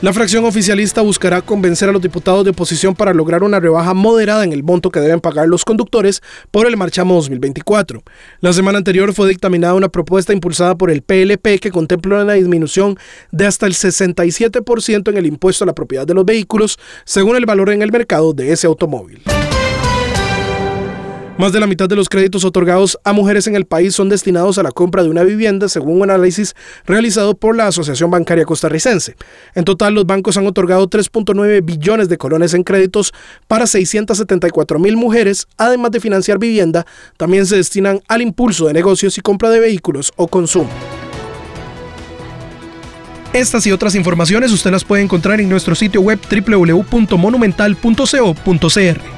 La fracción oficialista buscará convencer a los diputados de oposición para lograr una rebaja moderada en el monto que deben pagar los conductores por el marchamo 2024. La semana anterior fue dictaminada una propuesta impulsada por el PLP que contempla una disminución de hasta el 67% en el impuesto a la propiedad de los vehículos según el valor en el mercado de ese automóvil. Más de la mitad de los créditos otorgados a mujeres en el país son destinados a la compra de una vivienda, según un análisis realizado por la Asociación Bancaria Costarricense. En total, los bancos han otorgado 3.9 billones de colones en créditos para 674 mil mujeres, además de financiar vivienda, también se destinan al impulso de negocios y compra de vehículos o consumo. Estas y otras informaciones usted las puede encontrar en nuestro sitio web www.monumental.co.cr.